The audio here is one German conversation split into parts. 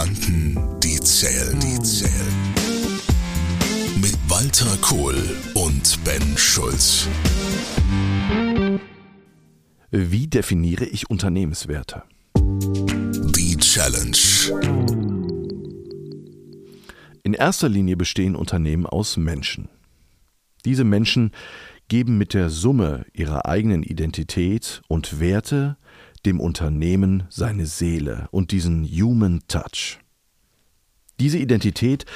Gedanken, die zählen, die zählen. Mit Walter Kohl und Ben Schulz. Wie definiere ich Unternehmenswerte? Die Challenge. In erster Linie bestehen Unternehmen aus Menschen. Diese Menschen geben mit der Summe ihrer eigenen Identität und Werte dem Unternehmen seine Seele und diesen Human Touch. Diese Identität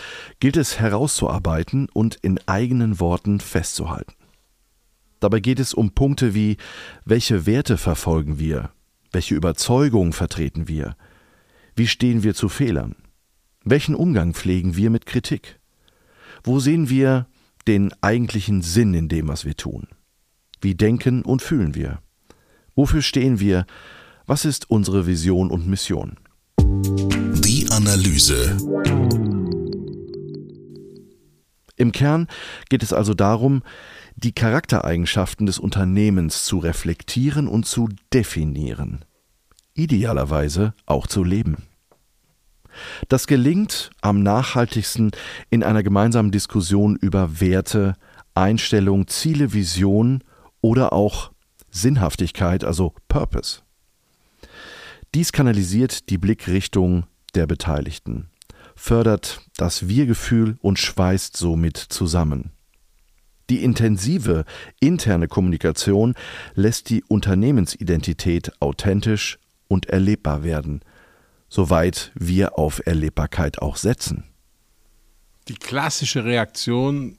gilt es herauszuarbeiten und in eigenen Worten festzuhalten. Dabei geht es um Punkte wie welche Werte verfolgen wir, welche Überzeugungen vertreten wir, wie stehen wir zu Fehlern, welchen Umgang pflegen wir mit Kritik, wo sehen wir den eigentlichen Sinn in dem, was wir tun, wie denken und fühlen wir, wofür stehen wir, was ist unsere Vision und Mission. Die Analyse. Im Kern geht es also darum, die Charaktereigenschaften des Unternehmens zu reflektieren und zu definieren, idealerweise auch zu leben. Das gelingt am nachhaltigsten in einer gemeinsamen Diskussion über Werte, Einstellung, Ziele, Vision oder auch Sinnhaftigkeit, also Purpose. Dies kanalisiert die Blickrichtung der Beteiligten, fördert das Wir-Gefühl und schweißt somit zusammen. Die intensive interne Kommunikation lässt die Unternehmensidentität authentisch und erlebbar werden, soweit wir auf Erlebbarkeit auch setzen. Die klassische Reaktion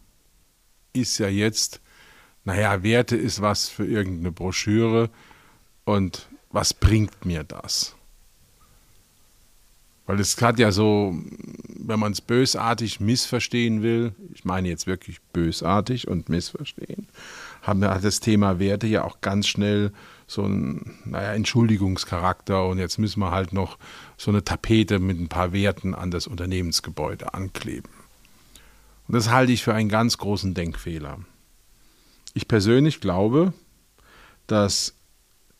ist ja jetzt, naja, Werte ist was für irgendeine Broschüre und was bringt mir das? Weil es hat ja so, wenn man es bösartig missverstehen will, ich meine jetzt wirklich bösartig und missverstehen, hat das Thema Werte ja auch ganz schnell so einen naja, Entschuldigungscharakter und jetzt müssen wir halt noch so eine Tapete mit ein paar Werten an das Unternehmensgebäude ankleben. Und das halte ich für einen ganz großen Denkfehler. Ich persönlich glaube, dass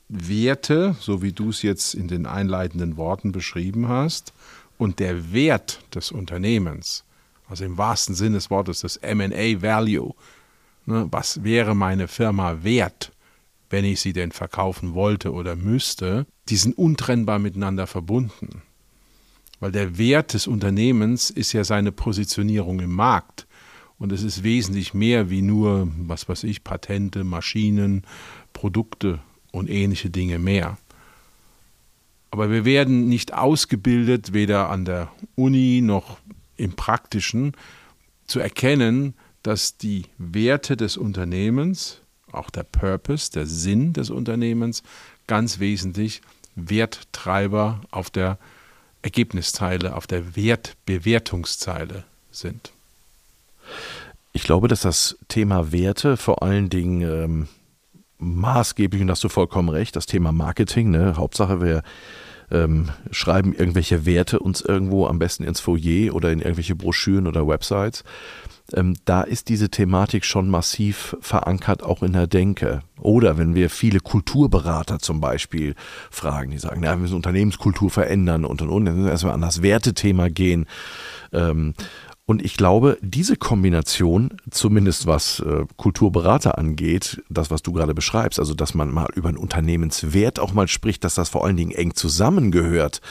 Werte, so wie du es jetzt in den einleitenden Worten beschrieben hast, und der Wert des Unternehmens, also im wahrsten Sinne des Wortes das MA Value, ne, was wäre meine Firma wert, wenn ich sie denn verkaufen wollte oder müsste, die sind untrennbar miteinander verbunden. Weil der Wert des Unternehmens ist ja seine Positionierung im Markt. Und es ist wesentlich mehr wie nur, was weiß ich, Patente, Maschinen, Produkte und ähnliche Dinge mehr. Aber wir werden nicht ausgebildet, weder an der Uni noch im praktischen, zu erkennen, dass die Werte des Unternehmens, auch der Purpose, der Sinn des Unternehmens, ganz wesentlich Werttreiber auf der Ergebniszeile, auf der Wertbewertungszeile sind. Ich glaube, dass das Thema Werte vor allen Dingen ähm, maßgeblich, und hast du vollkommen recht, das Thema Marketing, ne? Hauptsache wir ähm, schreiben irgendwelche Werte uns irgendwo am besten ins Foyer oder in irgendwelche Broschüren oder Websites. Ähm, da ist diese Thematik schon massiv verankert, auch in der Denke. Oder wenn wir viele Kulturberater zum Beispiel fragen, die sagen, na, wir müssen Unternehmenskultur verändern und und und, dann müssen wir erstmal an das Wertethema gehen. Ähm, und ich glaube, diese Kombination, zumindest was äh, Kulturberater angeht, das, was du gerade beschreibst, also dass man mal über einen Unternehmenswert auch mal spricht, dass das vor allen Dingen eng zusammengehört,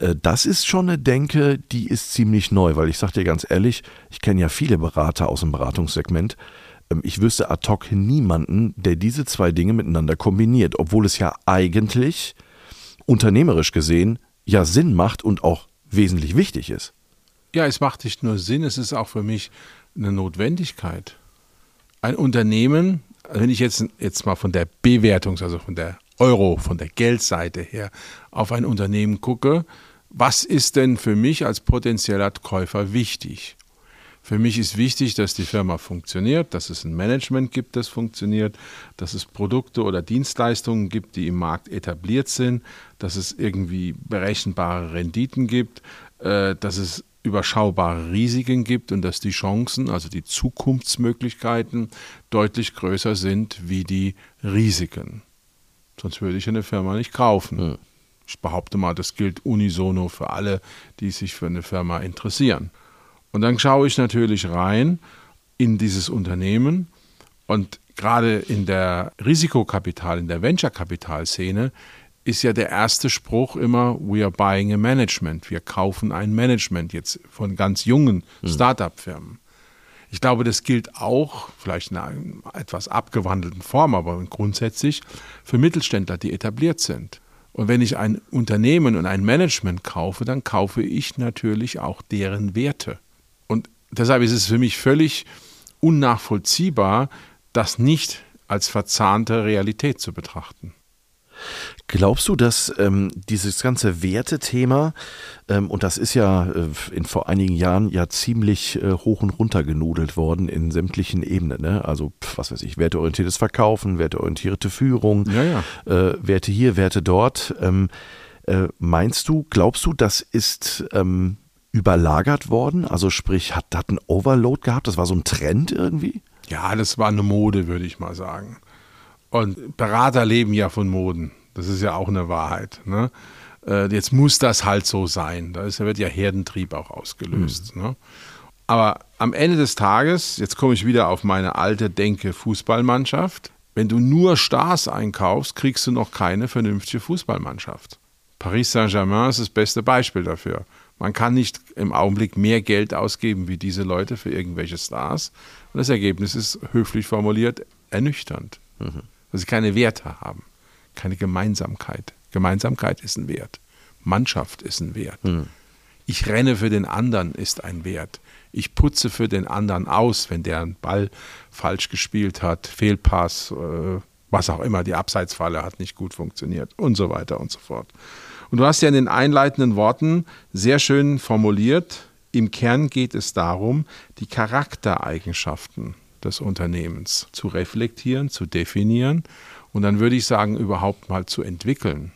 äh, das ist schon eine Denke, die ist ziemlich neu, weil ich sage dir ganz ehrlich, ich kenne ja viele Berater aus dem Beratungssegment. Ähm, ich wüsste ad hoc niemanden, der diese zwei Dinge miteinander kombiniert, obwohl es ja eigentlich unternehmerisch gesehen ja Sinn macht und auch wesentlich wichtig ist. Ja, es macht nicht nur Sinn, es ist auch für mich eine Notwendigkeit. Ein Unternehmen, wenn ich jetzt, jetzt mal von der Bewertung, also von der Euro, von der Geldseite her auf ein Unternehmen gucke, was ist denn für mich als potenzieller Käufer wichtig? Für mich ist wichtig, dass die Firma funktioniert, dass es ein Management gibt, das funktioniert, dass es Produkte oder Dienstleistungen gibt, die im Markt etabliert sind, dass es irgendwie berechenbare Renditen gibt, äh, dass es überschaubare Risiken gibt und dass die Chancen, also die Zukunftsmöglichkeiten, deutlich größer sind wie die Risiken. Sonst würde ich eine Firma nicht kaufen. Ja. Ich behaupte mal, das gilt unisono für alle, die sich für eine Firma interessieren. Und dann schaue ich natürlich rein in dieses Unternehmen und gerade in der Risikokapital, in der Venture-Kapital-Szene ist ja der erste Spruch immer, we are buying a management. Wir kaufen ein Management jetzt von ganz jungen hm. Start-up-Firmen. Ich glaube, das gilt auch, vielleicht in einer etwas abgewandelten Form, aber grundsätzlich für Mittelständler, die etabliert sind. Und wenn ich ein Unternehmen und ein Management kaufe, dann kaufe ich natürlich auch deren Werte. Und deshalb ist es für mich völlig unnachvollziehbar, das nicht als verzahnte Realität zu betrachten. Glaubst du, dass ähm, dieses ganze Wertethema, ähm, und das ist ja äh, in vor einigen Jahren ja ziemlich äh, hoch und runter genudelt worden in sämtlichen Ebenen, ne? also was weiß ich, werteorientiertes Verkaufen, werteorientierte Führung, ja, ja. Äh, Werte hier, Werte dort. Ähm, äh, meinst du, glaubst du, das ist ähm, überlagert worden? Also sprich, hat, hat ein Overload gehabt? Das war so ein Trend irgendwie? Ja, das war eine Mode, würde ich mal sagen. Und Berater leben ja von Moden. Das ist ja auch eine Wahrheit. Ne? Äh, jetzt muss das halt so sein. Da ist, wird ja Herdentrieb auch ausgelöst. Mhm. Ne? Aber am Ende des Tages, jetzt komme ich wieder auf meine alte Denke Fußballmannschaft. Wenn du nur Stars einkaufst, kriegst du noch keine vernünftige Fußballmannschaft. Paris Saint-Germain ist das beste Beispiel dafür. Man kann nicht im Augenblick mehr Geld ausgeben wie diese Leute für irgendwelche Stars. Und das Ergebnis ist höflich formuliert ernüchternd. Mhm weil sie keine Werte haben, keine Gemeinsamkeit. Gemeinsamkeit ist ein Wert. Mannschaft ist ein Wert. Mhm. Ich renne für den anderen ist ein Wert. Ich putze für den anderen aus, wenn der einen Ball falsch gespielt hat, Fehlpass, äh, was auch immer, die Abseitsfalle hat nicht gut funktioniert und so weiter und so fort. Und du hast ja in den einleitenden Worten sehr schön formuliert, im Kern geht es darum, die Charaktereigenschaften des Unternehmens zu reflektieren, zu definieren und dann würde ich sagen, überhaupt mal zu entwickeln.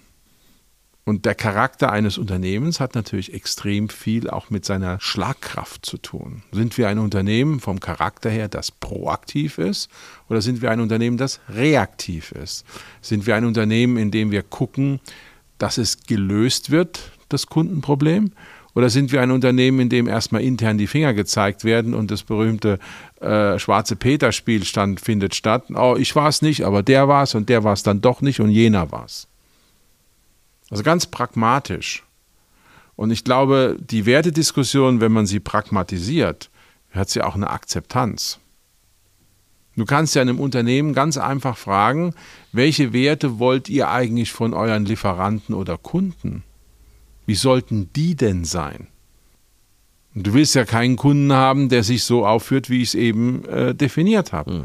Und der Charakter eines Unternehmens hat natürlich extrem viel auch mit seiner Schlagkraft zu tun. Sind wir ein Unternehmen vom Charakter her, das proaktiv ist, oder sind wir ein Unternehmen, das reaktiv ist? Sind wir ein Unternehmen, in dem wir gucken, dass es gelöst wird, das Kundenproblem? Oder sind wir ein Unternehmen, in dem erstmal intern die Finger gezeigt werden und das berühmte äh, schwarze Peter-Spielstand findet statt? Oh, ich war es nicht, aber der war es und der war es dann doch nicht und jener war es. Also ganz pragmatisch. Und ich glaube, die Wertediskussion, wenn man sie pragmatisiert, hat sie auch eine Akzeptanz. Du kannst ja einem Unternehmen ganz einfach fragen, welche Werte wollt ihr eigentlich von euren Lieferanten oder Kunden? Wie sollten die denn sein? Du willst ja keinen Kunden haben, der sich so aufführt, wie ich es eben äh, definiert habe. Mhm.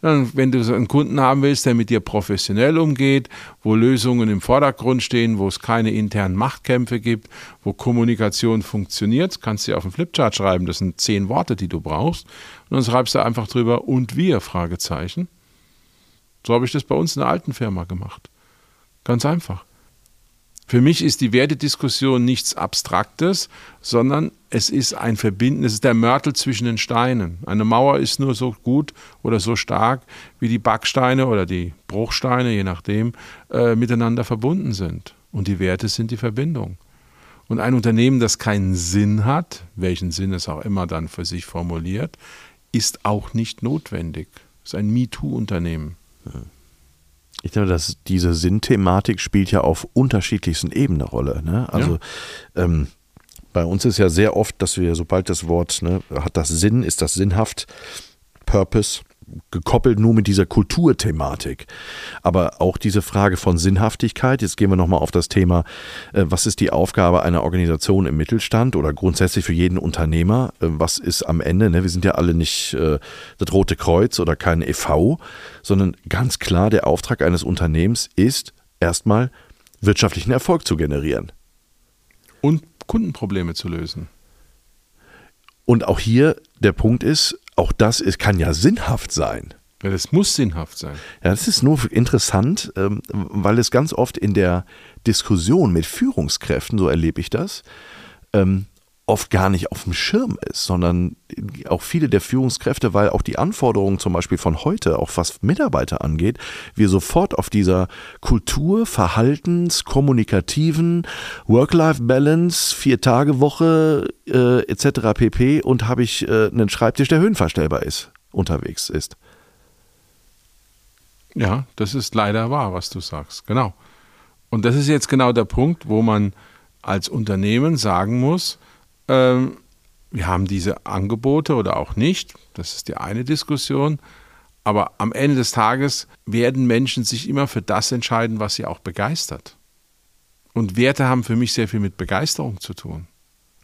Dann, wenn du einen Kunden haben willst, der mit dir professionell umgeht, wo Lösungen im Vordergrund stehen, wo es keine internen Machtkämpfe gibt, wo Kommunikation funktioniert, kannst du dir auf einen Flipchart schreiben. Das sind zehn Worte, die du brauchst. Und dann schreibst du einfach drüber und wir, Fragezeichen. So habe ich das bei uns in der alten Firma gemacht. Ganz einfach. Für mich ist die Wertediskussion nichts Abstraktes, sondern es ist ein Verbinden, es ist der Mörtel zwischen den Steinen. Eine Mauer ist nur so gut oder so stark, wie die Backsteine oder die Bruchsteine, je nachdem, äh, miteinander verbunden sind. Und die Werte sind die Verbindung. Und ein Unternehmen, das keinen Sinn hat, welchen Sinn es auch immer dann für sich formuliert, ist auch nicht notwendig. Es ist ein MeToo-Unternehmen. Ja. Ich glaube, dass diese Sinnthematik spielt ja auf unterschiedlichsten Ebenen eine Rolle. Ne? Also ja. ähm, bei uns ist ja sehr oft, dass wir, sobald das Wort ne, hat das Sinn, ist das sinnhaft, Purpose, gekoppelt nur mit dieser Kulturthematik. Aber auch diese Frage von Sinnhaftigkeit, jetzt gehen wir nochmal auf das Thema, äh, was ist die Aufgabe einer Organisation im Mittelstand oder grundsätzlich für jeden Unternehmer? Äh, was ist am Ende, ne? wir sind ja alle nicht äh, das Rote Kreuz oder kein EV, sondern ganz klar der Auftrag eines Unternehmens ist, erstmal wirtschaftlichen Erfolg zu generieren. Und Kundenprobleme zu lösen. Und auch hier der Punkt ist, auch das ist, kann ja sinnhaft sein. Ja, das muss sinnhaft sein. Ja, das ist nur interessant, ähm, weil es ganz oft in der Diskussion mit Führungskräften, so erlebe ich das, ähm, oft gar nicht auf dem Schirm ist, sondern auch viele der Führungskräfte, weil auch die Anforderungen zum Beispiel von heute, auch was Mitarbeiter angeht, wir sofort auf dieser Kultur, Verhaltens, kommunikativen Work-Life-Balance, Vier-Tage-Woche äh, etc. pp. und habe ich äh, einen Schreibtisch, der höhenverstellbar ist, unterwegs ist. Ja, das ist leider wahr, was du sagst. Genau. Und das ist jetzt genau der Punkt, wo man als Unternehmen sagen muss, ähm, wir haben diese Angebote oder auch nicht. Das ist die eine Diskussion. Aber am Ende des Tages werden Menschen sich immer für das entscheiden, was sie auch begeistert. Und Werte haben für mich sehr viel mit Begeisterung zu tun.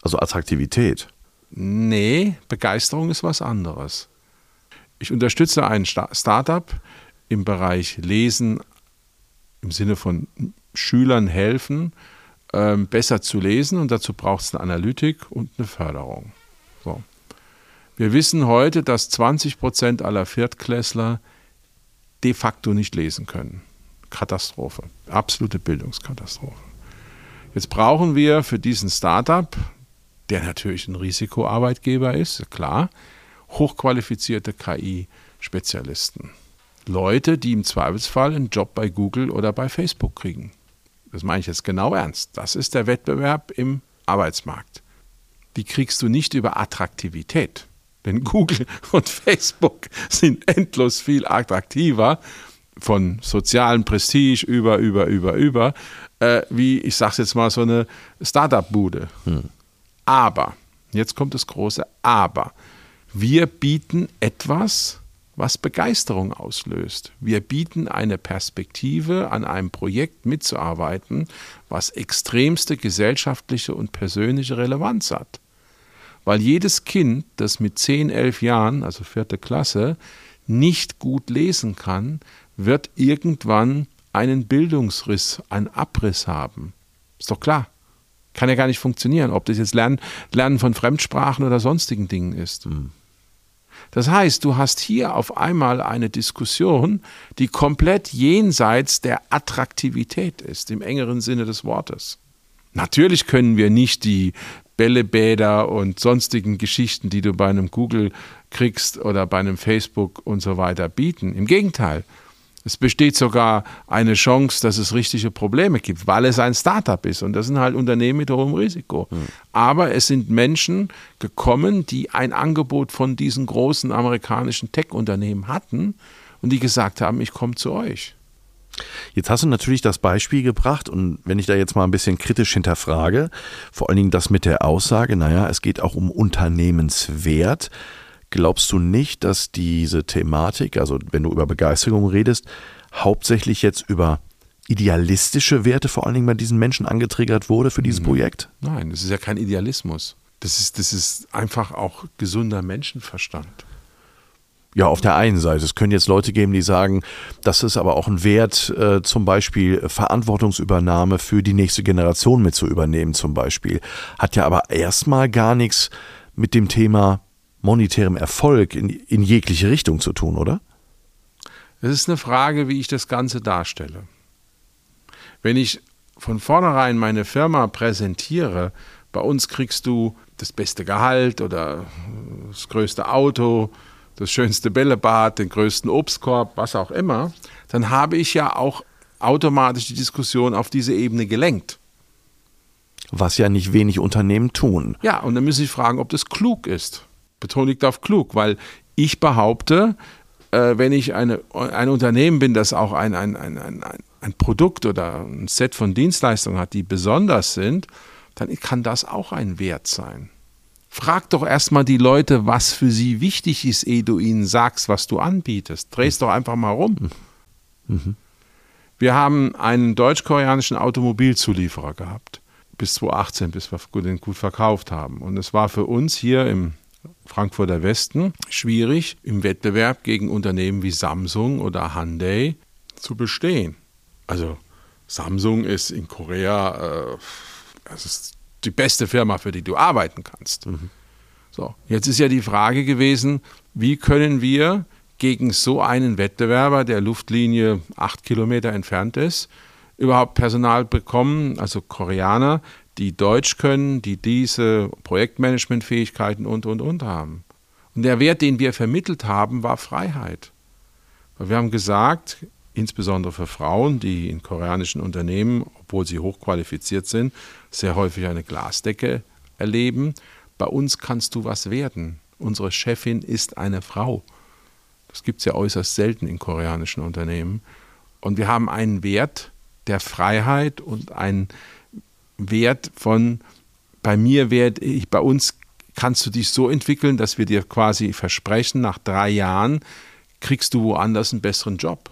Also Attraktivität. Nee, Begeisterung ist was anderes. Ich unterstütze ein Startup im Bereich Lesen im Sinne von Schülern helfen, ähm, besser zu lesen und dazu braucht es eine Analytik und eine Förderung. So. Wir wissen heute, dass 20 Prozent aller Viertklässler de facto nicht lesen können. Katastrophe, absolute Bildungskatastrophe. Jetzt brauchen wir für diesen Startup, der natürlich ein Risikoarbeitgeber ist, klar, hochqualifizierte KI-Spezialisten. Leute, die im Zweifelsfall einen Job bei Google oder bei Facebook kriegen. Das meine ich jetzt genau ernst. Das ist der Wettbewerb im Arbeitsmarkt. Die kriegst du nicht über Attraktivität. Denn Google und Facebook sind endlos viel attraktiver von sozialem Prestige über, über, über, über, äh, wie, ich sage jetzt mal, so eine Startup-Bude. Hm. Aber, jetzt kommt das große Aber. Wir bieten etwas, was Begeisterung auslöst. Wir bieten eine Perspektive, an einem Projekt mitzuarbeiten, was extremste gesellschaftliche und persönliche Relevanz hat. Weil jedes Kind, das mit 10, 11 Jahren, also vierte Klasse, nicht gut lesen kann, wird irgendwann einen Bildungsriss, einen Abriss haben. Ist doch klar. Kann ja gar nicht funktionieren, ob das jetzt Lernen, Lernen von Fremdsprachen oder sonstigen Dingen ist. Mhm. Das heißt, du hast hier auf einmal eine Diskussion, die komplett jenseits der Attraktivität ist, im engeren Sinne des Wortes. Natürlich können wir nicht die Bällebäder und sonstigen Geschichten, die du bei einem Google kriegst oder bei einem Facebook und so weiter bieten. Im Gegenteil, es besteht sogar eine Chance, dass es richtige Probleme gibt, weil es ein Startup ist. Und das sind halt Unternehmen mit hohem Risiko. Mhm. Aber es sind Menschen gekommen, die ein Angebot von diesen großen amerikanischen Tech-Unternehmen hatten und die gesagt haben, ich komme zu euch. Jetzt hast du natürlich das Beispiel gebracht und wenn ich da jetzt mal ein bisschen kritisch hinterfrage, vor allen Dingen das mit der Aussage, naja, es geht auch um Unternehmenswert. Glaubst du nicht, dass diese Thematik, also wenn du über Begeisterung redest, hauptsächlich jetzt über idealistische Werte vor allen Dingen bei diesen Menschen angetriggert wurde für dieses mhm. Projekt? Nein, das ist ja kein Idealismus. Das ist, das ist einfach auch gesunder Menschenverstand. Ja, auf der einen Seite. Es können jetzt Leute geben, die sagen, das ist aber auch ein Wert, äh, zum Beispiel Verantwortungsübernahme für die nächste Generation mit zu übernehmen, zum Beispiel. Hat ja aber erstmal gar nichts mit dem Thema monetärem Erfolg in, in jegliche Richtung zu tun, oder? Es ist eine Frage, wie ich das Ganze darstelle. Wenn ich von vornherein meine Firma präsentiere, bei uns kriegst du das beste Gehalt oder das größte Auto, das schönste Bällebad, den größten Obstkorb, was auch immer, dann habe ich ja auch automatisch die Diskussion auf diese Ebene gelenkt. Was ja nicht wenig Unternehmen tun. Ja, und dann muss ich fragen, ob das klug ist. Betonung liegt auf klug, weil ich behaupte, äh, wenn ich eine, ein Unternehmen bin, das auch ein, ein, ein, ein, ein Produkt oder ein Set von Dienstleistungen hat, die besonders sind, dann kann das auch ein Wert sein. Frag doch erstmal die Leute, was für sie wichtig ist, ehe du ihnen sagst, was du anbietest. Drehst doch einfach mal rum. Mhm. Wir haben einen deutsch-koreanischen Automobilzulieferer gehabt, bis 2018, bis wir den gut verkauft haben. Und es war für uns hier im Frankfurter Westen schwierig, im Wettbewerb gegen Unternehmen wie Samsung oder Hyundai zu bestehen. Also Samsung ist in Korea, äh, ist die beste Firma, für die du arbeiten kannst. Mhm. So, jetzt ist ja die Frage gewesen, wie können wir gegen so einen Wettbewerber, der Luftlinie acht Kilometer entfernt ist, überhaupt Personal bekommen, also Koreaner, die Deutsch können, die diese Projektmanagementfähigkeiten und, und, und haben. Und der Wert, den wir vermittelt haben, war Freiheit. Weil wir haben gesagt, insbesondere für Frauen, die in koreanischen Unternehmen, obwohl sie hochqualifiziert sind, sehr häufig eine Glasdecke erleben, bei uns kannst du was werden. Unsere Chefin ist eine Frau. Das gibt es ja äußerst selten in koreanischen Unternehmen. Und wir haben einen Wert der Freiheit und einen Wert von, bei mir werde ich, bei uns kannst du dich so entwickeln, dass wir dir quasi versprechen, nach drei Jahren kriegst du woanders einen besseren Job.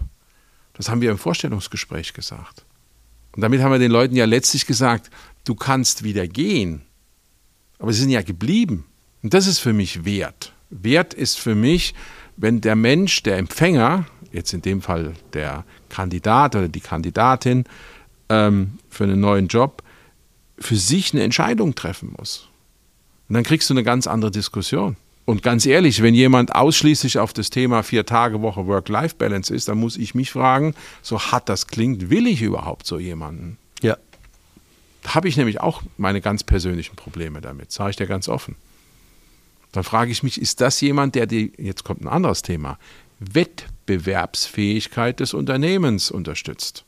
Das haben wir im Vorstellungsgespräch gesagt. Und damit haben wir den Leuten ja letztlich gesagt, du kannst wieder gehen, aber sie sind ja geblieben. Und das ist für mich Wert. Wert ist für mich, wenn der Mensch, der Empfänger, jetzt in dem Fall der Kandidat oder die Kandidatin ähm, für einen neuen Job, für sich eine Entscheidung treffen muss. Und dann kriegst du eine ganz andere Diskussion. Und ganz ehrlich, wenn jemand ausschließlich auf das Thema vier Tage Woche Work-Life-Balance ist, dann muss ich mich fragen, so hart das klingt, will ich überhaupt so jemanden? Ja. Da habe ich nämlich auch meine ganz persönlichen Probleme damit, sage ich dir ganz offen. Dann frage ich mich, ist das jemand, der die, jetzt kommt ein anderes Thema, Wettbewerbsfähigkeit des Unternehmens unterstützt?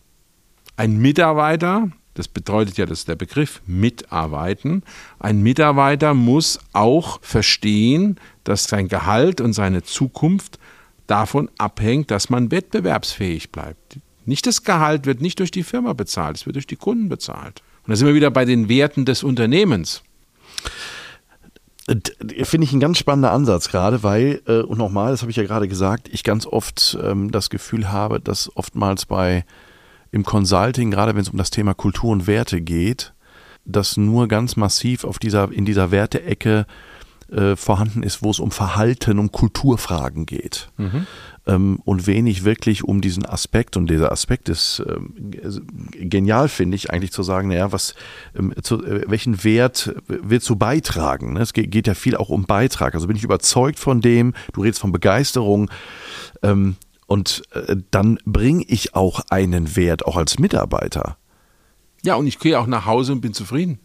Ein Mitarbeiter, das bedeutet ja, das ist der Begriff mitarbeiten. Ein Mitarbeiter muss auch verstehen, dass sein Gehalt und seine Zukunft davon abhängt, dass man wettbewerbsfähig bleibt. Nicht das Gehalt wird nicht durch die Firma bezahlt, es wird durch die Kunden bezahlt. Und da sind wir wieder bei den Werten des Unternehmens. Finde ich ein ganz spannender Ansatz gerade, weil, äh, und nochmal, das habe ich ja gerade gesagt, ich ganz oft ähm, das Gefühl habe, dass oftmals bei im Consulting, gerade wenn es um das Thema Kultur und Werte geht, das nur ganz massiv auf dieser, in dieser Werteecke äh, vorhanden ist, wo es um Verhalten, um Kulturfragen geht. Mhm. Ähm, und wenig wirklich um diesen Aspekt. Und dieser Aspekt ist ähm, genial, finde ich, eigentlich zu sagen, naja, was, ähm, zu, äh, welchen Wert willst du beitragen? Ne? Es geht, geht, ja viel auch um Beitrag. Also bin ich überzeugt von dem, du redest von Begeisterung. Ähm, und äh, dann bringe ich auch einen Wert, auch als Mitarbeiter. Ja, und ich gehe auch nach Hause und bin zufrieden.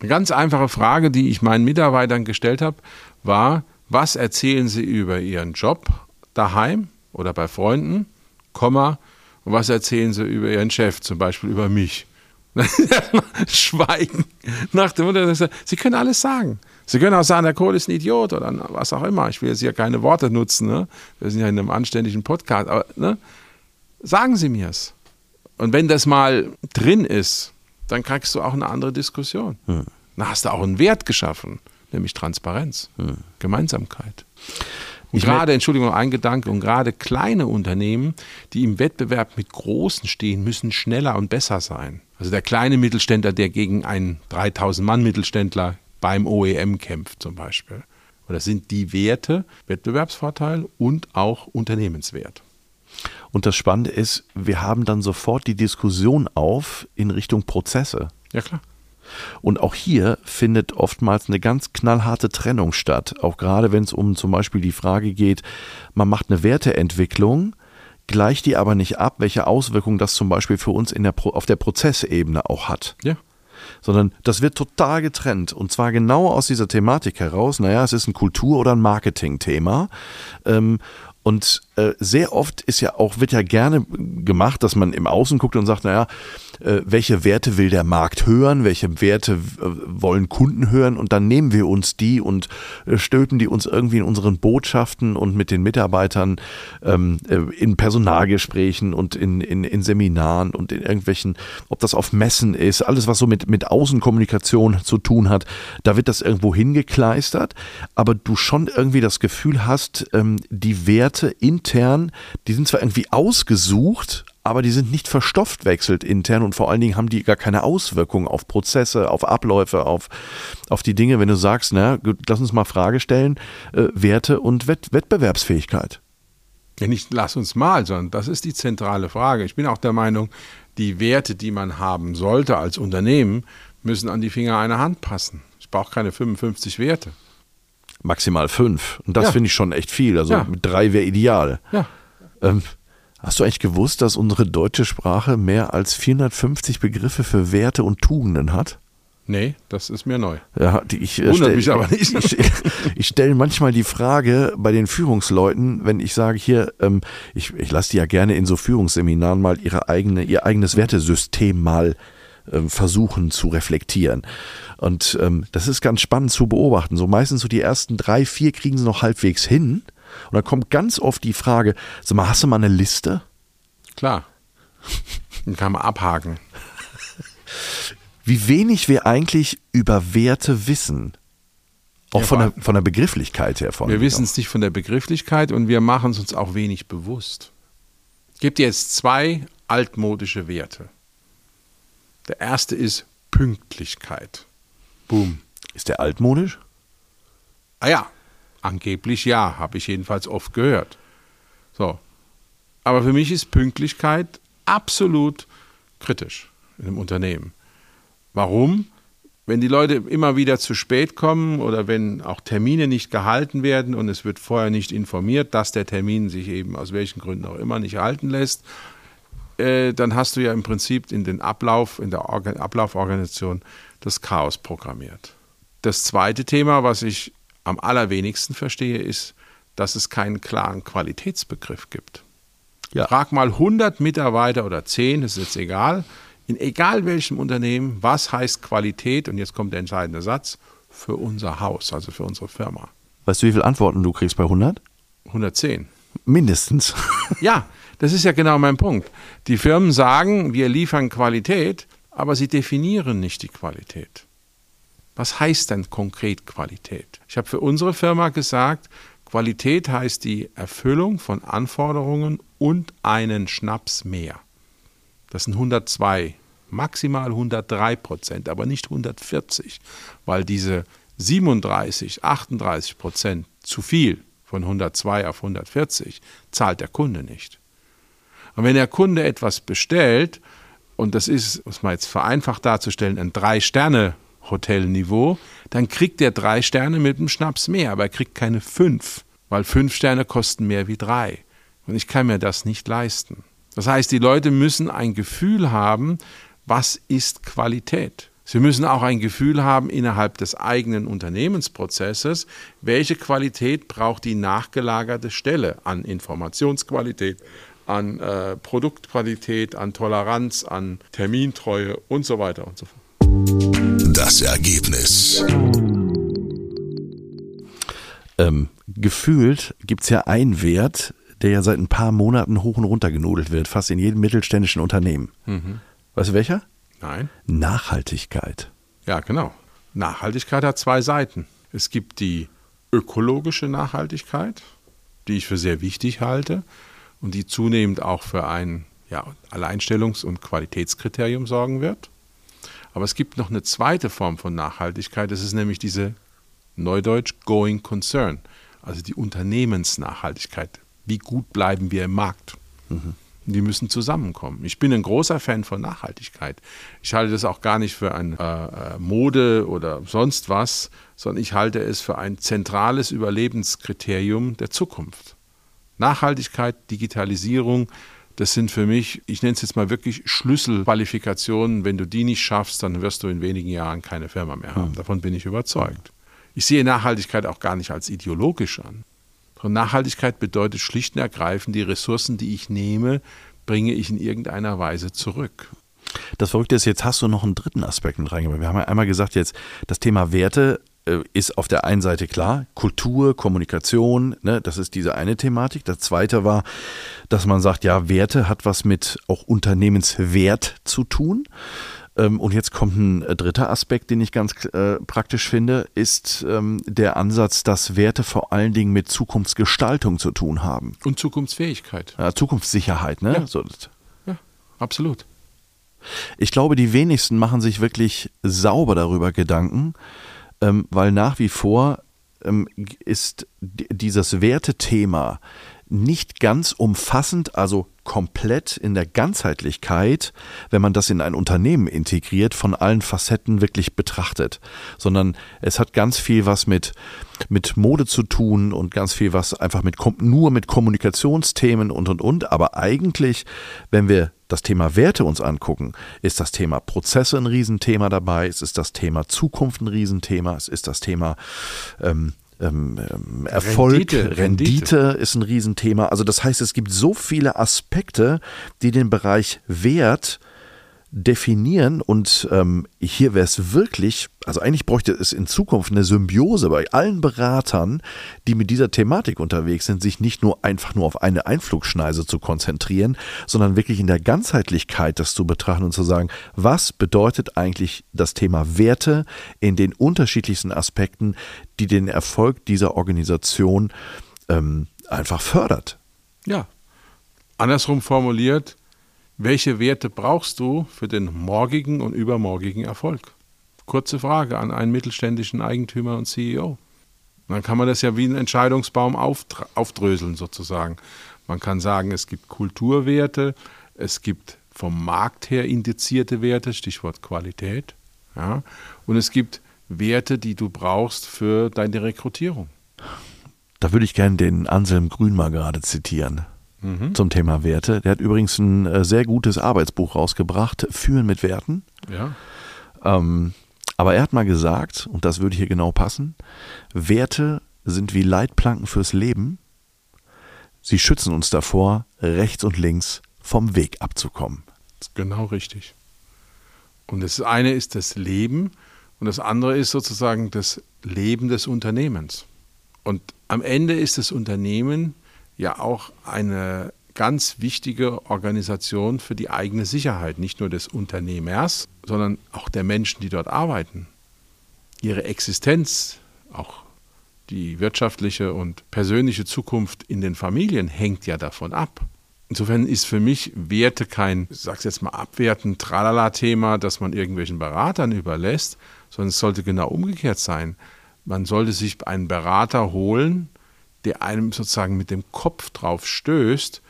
Eine ganz einfache Frage, die ich meinen Mitarbeitern gestellt habe, war, was erzählen sie über ihren Job daheim oder bei Freunden, Komma, und was erzählen sie über ihren Chef, zum Beispiel über mich? Schweigen. Nach dem Motto, sie können alles sagen. Sie können auch sagen, der Kohl ist ein Idiot oder was auch immer. Ich will jetzt hier keine Worte nutzen. Ne? Wir sind ja in einem anständigen Podcast. Aber ne? sagen Sie mir es. Und wenn das mal drin ist, dann kriegst du auch eine andere Diskussion. Hm. Dann hast du auch einen Wert geschaffen, nämlich Transparenz, hm. Gemeinsamkeit. Und gerade, Entschuldigung, ein Gedanke, und gerade kleine Unternehmen, die im Wettbewerb mit großen stehen, müssen schneller und besser sein. Also der kleine Mittelständler, der gegen einen 3000 Mann Mittelständler beim OEM kämpft zum Beispiel. Und das sind die Werte, Wettbewerbsvorteil und auch Unternehmenswert. Und das Spannende ist, wir haben dann sofort die Diskussion auf in Richtung Prozesse. Ja, klar. Und auch hier findet oftmals eine ganz knallharte Trennung statt. Auch gerade wenn es um zum Beispiel die Frage geht, man macht eine Werteentwicklung, gleicht die aber nicht ab, welche Auswirkungen das zum Beispiel für uns in der Pro auf der Prozessebene auch hat. Ja sondern das wird total getrennt. Und zwar genau aus dieser Thematik heraus, naja, es ist ein Kultur- oder ein Marketing-Thema. Ähm, und sehr oft ist ja auch, wird ja gerne gemacht, dass man im Außen guckt und sagt, naja, äh, welche Werte will der Markt hören, welche Werte äh, wollen Kunden hören? Und dann nehmen wir uns die und äh, stülpen die uns irgendwie in unseren Botschaften und mit den Mitarbeitern ähm, äh, in Personalgesprächen und in, in, in Seminaren und in irgendwelchen, ob das auf Messen ist, alles was so mit, mit Außenkommunikation zu tun hat, da wird das irgendwo hingekleistert, aber du schon irgendwie das Gefühl hast, ähm, die Werte intern, die sind zwar irgendwie ausgesucht, aber die sind nicht verstoffwechselt intern und vor allen Dingen haben die gar keine Auswirkungen auf Prozesse, auf Abläufe, auf, auf die Dinge, wenn du sagst, na, lass uns mal Frage stellen, äh, Werte und Wett Wettbewerbsfähigkeit. Ja, nicht lass uns mal, sondern das ist die zentrale Frage. Ich bin auch der Meinung, die Werte, die man haben sollte als Unternehmen, müssen an die Finger einer Hand passen. Ich brauche keine 55 Werte. Maximal fünf. Und das ja. finde ich schon echt viel. Also ja. drei wäre ideal. Ja. Ähm, Hast du eigentlich gewusst, dass unsere deutsche Sprache mehr als 450 Begriffe für Werte und Tugenden hat? Nee, das ist mir neu. Ja, ich, äh, Wundert stell- mich aber nicht. Ich, ich stelle manchmal die Frage bei den Führungsleuten, wenn ich sage hier, ähm, ich, ich lasse die ja gerne in so Führungsseminaren mal ihre eigene, ihr eigenes Wertesystem mal versuchen zu reflektieren. Und ähm, das ist ganz spannend zu beobachten. So meistens so die ersten drei, vier kriegen sie noch halbwegs hin. Und dann kommt ganz oft die Frage, sag mal, hast du mal eine Liste? Klar. Den kann man abhaken. Wie wenig wir eigentlich über Werte wissen. Auch Ja, von, der, von der Begrifflichkeit her. Von Wir wissen es nicht von der Begrifflichkeit und wir machen es uns auch wenig bewusst. Ich gebe dir jetzt zwei altmodische Werte. Der erste ist Pünktlichkeit. Boom. Ist der altmodisch? Ah ja, angeblich ja, habe ich jedenfalls oft gehört. So. Aber für mich ist Pünktlichkeit absolut kritisch in einem Unternehmen. Warum? Wenn die Leute immer wieder zu spät kommen oder wenn auch Termine nicht gehalten werden und es wird vorher nicht informiert, dass der Termin sich eben aus welchen Gründen auch immer nicht halten lässt, äh, dann hast du ja im Prinzip in den Ablauf, in der Organ Ablauforganisation das Chaos programmiert. Das zweite Thema, was ich am allerwenigsten verstehe, ist, dass es keinen klaren Qualitätsbegriff gibt. Ja. Frag mal 100 Mitarbeiter oder 10, das ist jetzt egal, in egal welchem Unternehmen, was heißt Qualität, und jetzt kommt der entscheidende Satz, für unser Haus, also für unsere Firma. Weißt du, wie viele Antworten du kriegst bei 100? 110. Mindestens. Ja, das ist ja genau mein Punkt. Die Firmen sagen, wir liefern Qualität, aber sie definieren nicht die Qualität. Was heißt denn konkret Qualität? Ich habe für unsere Firma gesagt, Qualität heißt die Erfüllung von Anforderungen und einen Schnaps mehr. Das sind 102, maximal 103 Prozent, aber nicht 140, weil diese 37, 38 Prozent zu viel von 102 auf 140 zahlt der Kunde nicht. Und wenn der Kunde etwas bestellt, und das ist, um es mal jetzt vereinfacht darzustellen, ein Drei-Sterne-Hotelniveau, dann kriegt der drei Sterne mit dem Schnaps mehr, aber er kriegt keine fünf, weil fünf Sterne kosten mehr wie drei. Und ich kann mir das nicht leisten. Das heißt, die Leute müssen ein Gefühl haben, was ist Qualität. Sie müssen auch ein Gefühl haben innerhalb des eigenen Unternehmensprozesses, welche Qualität braucht die nachgelagerte Stelle an Informationsqualität, an äh, Produktqualität, an Toleranz, an Termintreue und so weiter und so fort. Das Ergebnis. Ähm, gefühlt gibt es ja einen Wert, der ja seit ein paar Monaten hoch und runter genudelt wird, fast in jedem mittelständischen Unternehmen. Weißt du welcher? Nein? Nachhaltigkeit. Ja, genau. Nachhaltigkeit hat zwei Seiten. Es gibt die ökologische Nachhaltigkeit, die ich für sehr wichtig halte und die zunehmend auch für ein ja, Alleinstellungs- und Qualitätskriterium sorgen wird. Aber es gibt noch eine zweite Form von Nachhaltigkeit, das ist nämlich diese Neudeutsch Going Concern, also die Unternehmensnachhaltigkeit. Wie gut bleiben wir im Markt? Die müssen zusammenkommen. Ich bin ein großer Fan von Nachhaltigkeit. Ich halte das auch gar nicht für ein äh, äh, Mode oder sonst was, sondern ich halte es für ein zentrales Überlebenskriterium der Zukunft. Nachhaltigkeit, Digitalisierung, das sind für mich, ich nenne es jetzt mal wirklich Schlüsselqualifikationen. Wenn du die nicht schaffst, dann wirst du in wenigen Jahren keine Firma mehr haben. Davon bin ich überzeugt. Ich sehe Nachhaltigkeit auch gar nicht als ideologisch an. Und Nachhaltigkeit bedeutet schlicht und ergreifend, die Ressourcen, die ich nehme, bringe ich in irgendeiner Weise zurück. Das Verrückte ist, jetzt hast du noch einen dritten Aspekt mit reingebracht. Wir haben ja einmal gesagt, jetzt das Thema Werte ist auf der einen Seite klar, Kultur, Kommunikation, ne, das ist diese eine Thematik. Das zweite war, dass man sagt, ja, Werte hat was mit auch Unternehmenswert zu tun. Ähm, und jetzt kommt ein äh, dritter Aspekt, den ich ganz äh, praktisch finde, ist ähm, der Ansatz, dass Werte vor allen Dingen mit Zukunftsgestaltung zu tun haben. Und Zukunftsfähigkeit. Ja, Zukunftssicherheit, ne? Ja. So, Ja, absolut. Ich glaube, die wenigsten machen sich wirklich sauber darüber Gedanken, ähm, weil nach wie vor ähm, ist dieses Wertethema nicht ganz umfassend, also komplett in der Ganzheitlichkeit, wenn man das in ein Unternehmen integriert, von allen Facetten wirklich betrachtet, sondern es hat ganz viel was mit, mit Mode zu tun und ganz viel was einfach mit, nur mit Kommunikationsthemen und, und, und. Aber eigentlich, wenn wir das Thema Werte uns angucken, ist das Thema Prozesse ein Riesenthema dabei, es ist das Thema Zukunft ein Riesenthema, es ist das Thema ähm, ähm, ähm, Erfolg, Rendite, Rendite, ist ein Riesenthema. Also das heißt, es gibt so viele Aspekte, die den Bereich Wert definieren und ähm, hier wäre es wirklich, also eigentlich bräuchte es in Zukunft eine Symbiose bei allen Beratern, die mit dieser Thematik unterwegs sind, sich nicht nur einfach nur auf eine Einflugschneise zu konzentrieren, sondern wirklich in der Ganzheitlichkeit das zu betrachten und zu sagen, was bedeutet eigentlich das Thema Werte in den unterschiedlichsten Aspekten, die den Erfolg dieser Organisation ähm, einfach fördert. Ja, andersrum formuliert, welche Werte brauchst du für den morgigen und übermorgigen Erfolg? Kurze Frage an einen mittelständischen Eigentümer und CEO. Dann kann man das ja wie einen Entscheidungsbaum aufdröseln sozusagen. Man kann sagen, es gibt Kulturwerte, es gibt vom Markt her indizierte Werte, Stichwort Qualität, ja, und es gibt Werte, die du brauchst für deine Rekrutierung. Da würde ich gerne den Anselm Grün mal gerade zitieren mhm. zum Thema Werte. Der hat übrigens ein äh, sehr gutes Arbeitsbuch rausgebracht, Führen mit Werten. Ja. Ähm, aber er hat mal gesagt, und das würde hier genau passen, Werte sind wie Leitplanken fürs Leben. Sie schützen uns davor, rechts und links vom Weg abzukommen. Das ist genau richtig. Und das eine ist das Leben und das andere ist sozusagen das Leben des Unternehmens. Und am Ende ist das Unternehmen ja auch eine ganz wichtige Organisation für die eigene Sicherheit, nicht nur des Unternehmers, sondern auch der Menschen, die dort arbeiten. Ihre Existenz, auch die wirtschaftliche und persönliche Zukunft in den Familien hängt ja davon ab. Insofern ist für mich Werte kein, ich sag's jetzt mal abwertend, Tralala-Thema, das man irgendwelchen Beratern überlässt, sondern es sollte genau umgekehrt sein. Man sollte sich einen Berater holen, der einem sozusagen mit dem Kopf drauf stößt,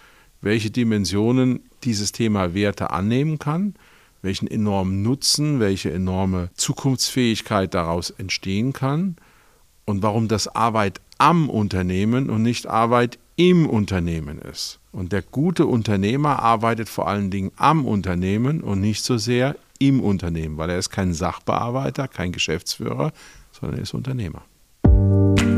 welche Dimensionen dieses Thema Werte annehmen kann, welchen enormen Nutzen, welche enorme Zukunftsfähigkeit daraus entstehen kann und warum das Arbeit am Unternehmen und nicht Arbeit im Unternehmen ist. Und der gute Unternehmer arbeitet vor allen Dingen am Unternehmen und nicht so sehr im Unternehmen, weil er ist kein Sachbearbeiter, kein Geschäftsführer, sondern er ist Unternehmer.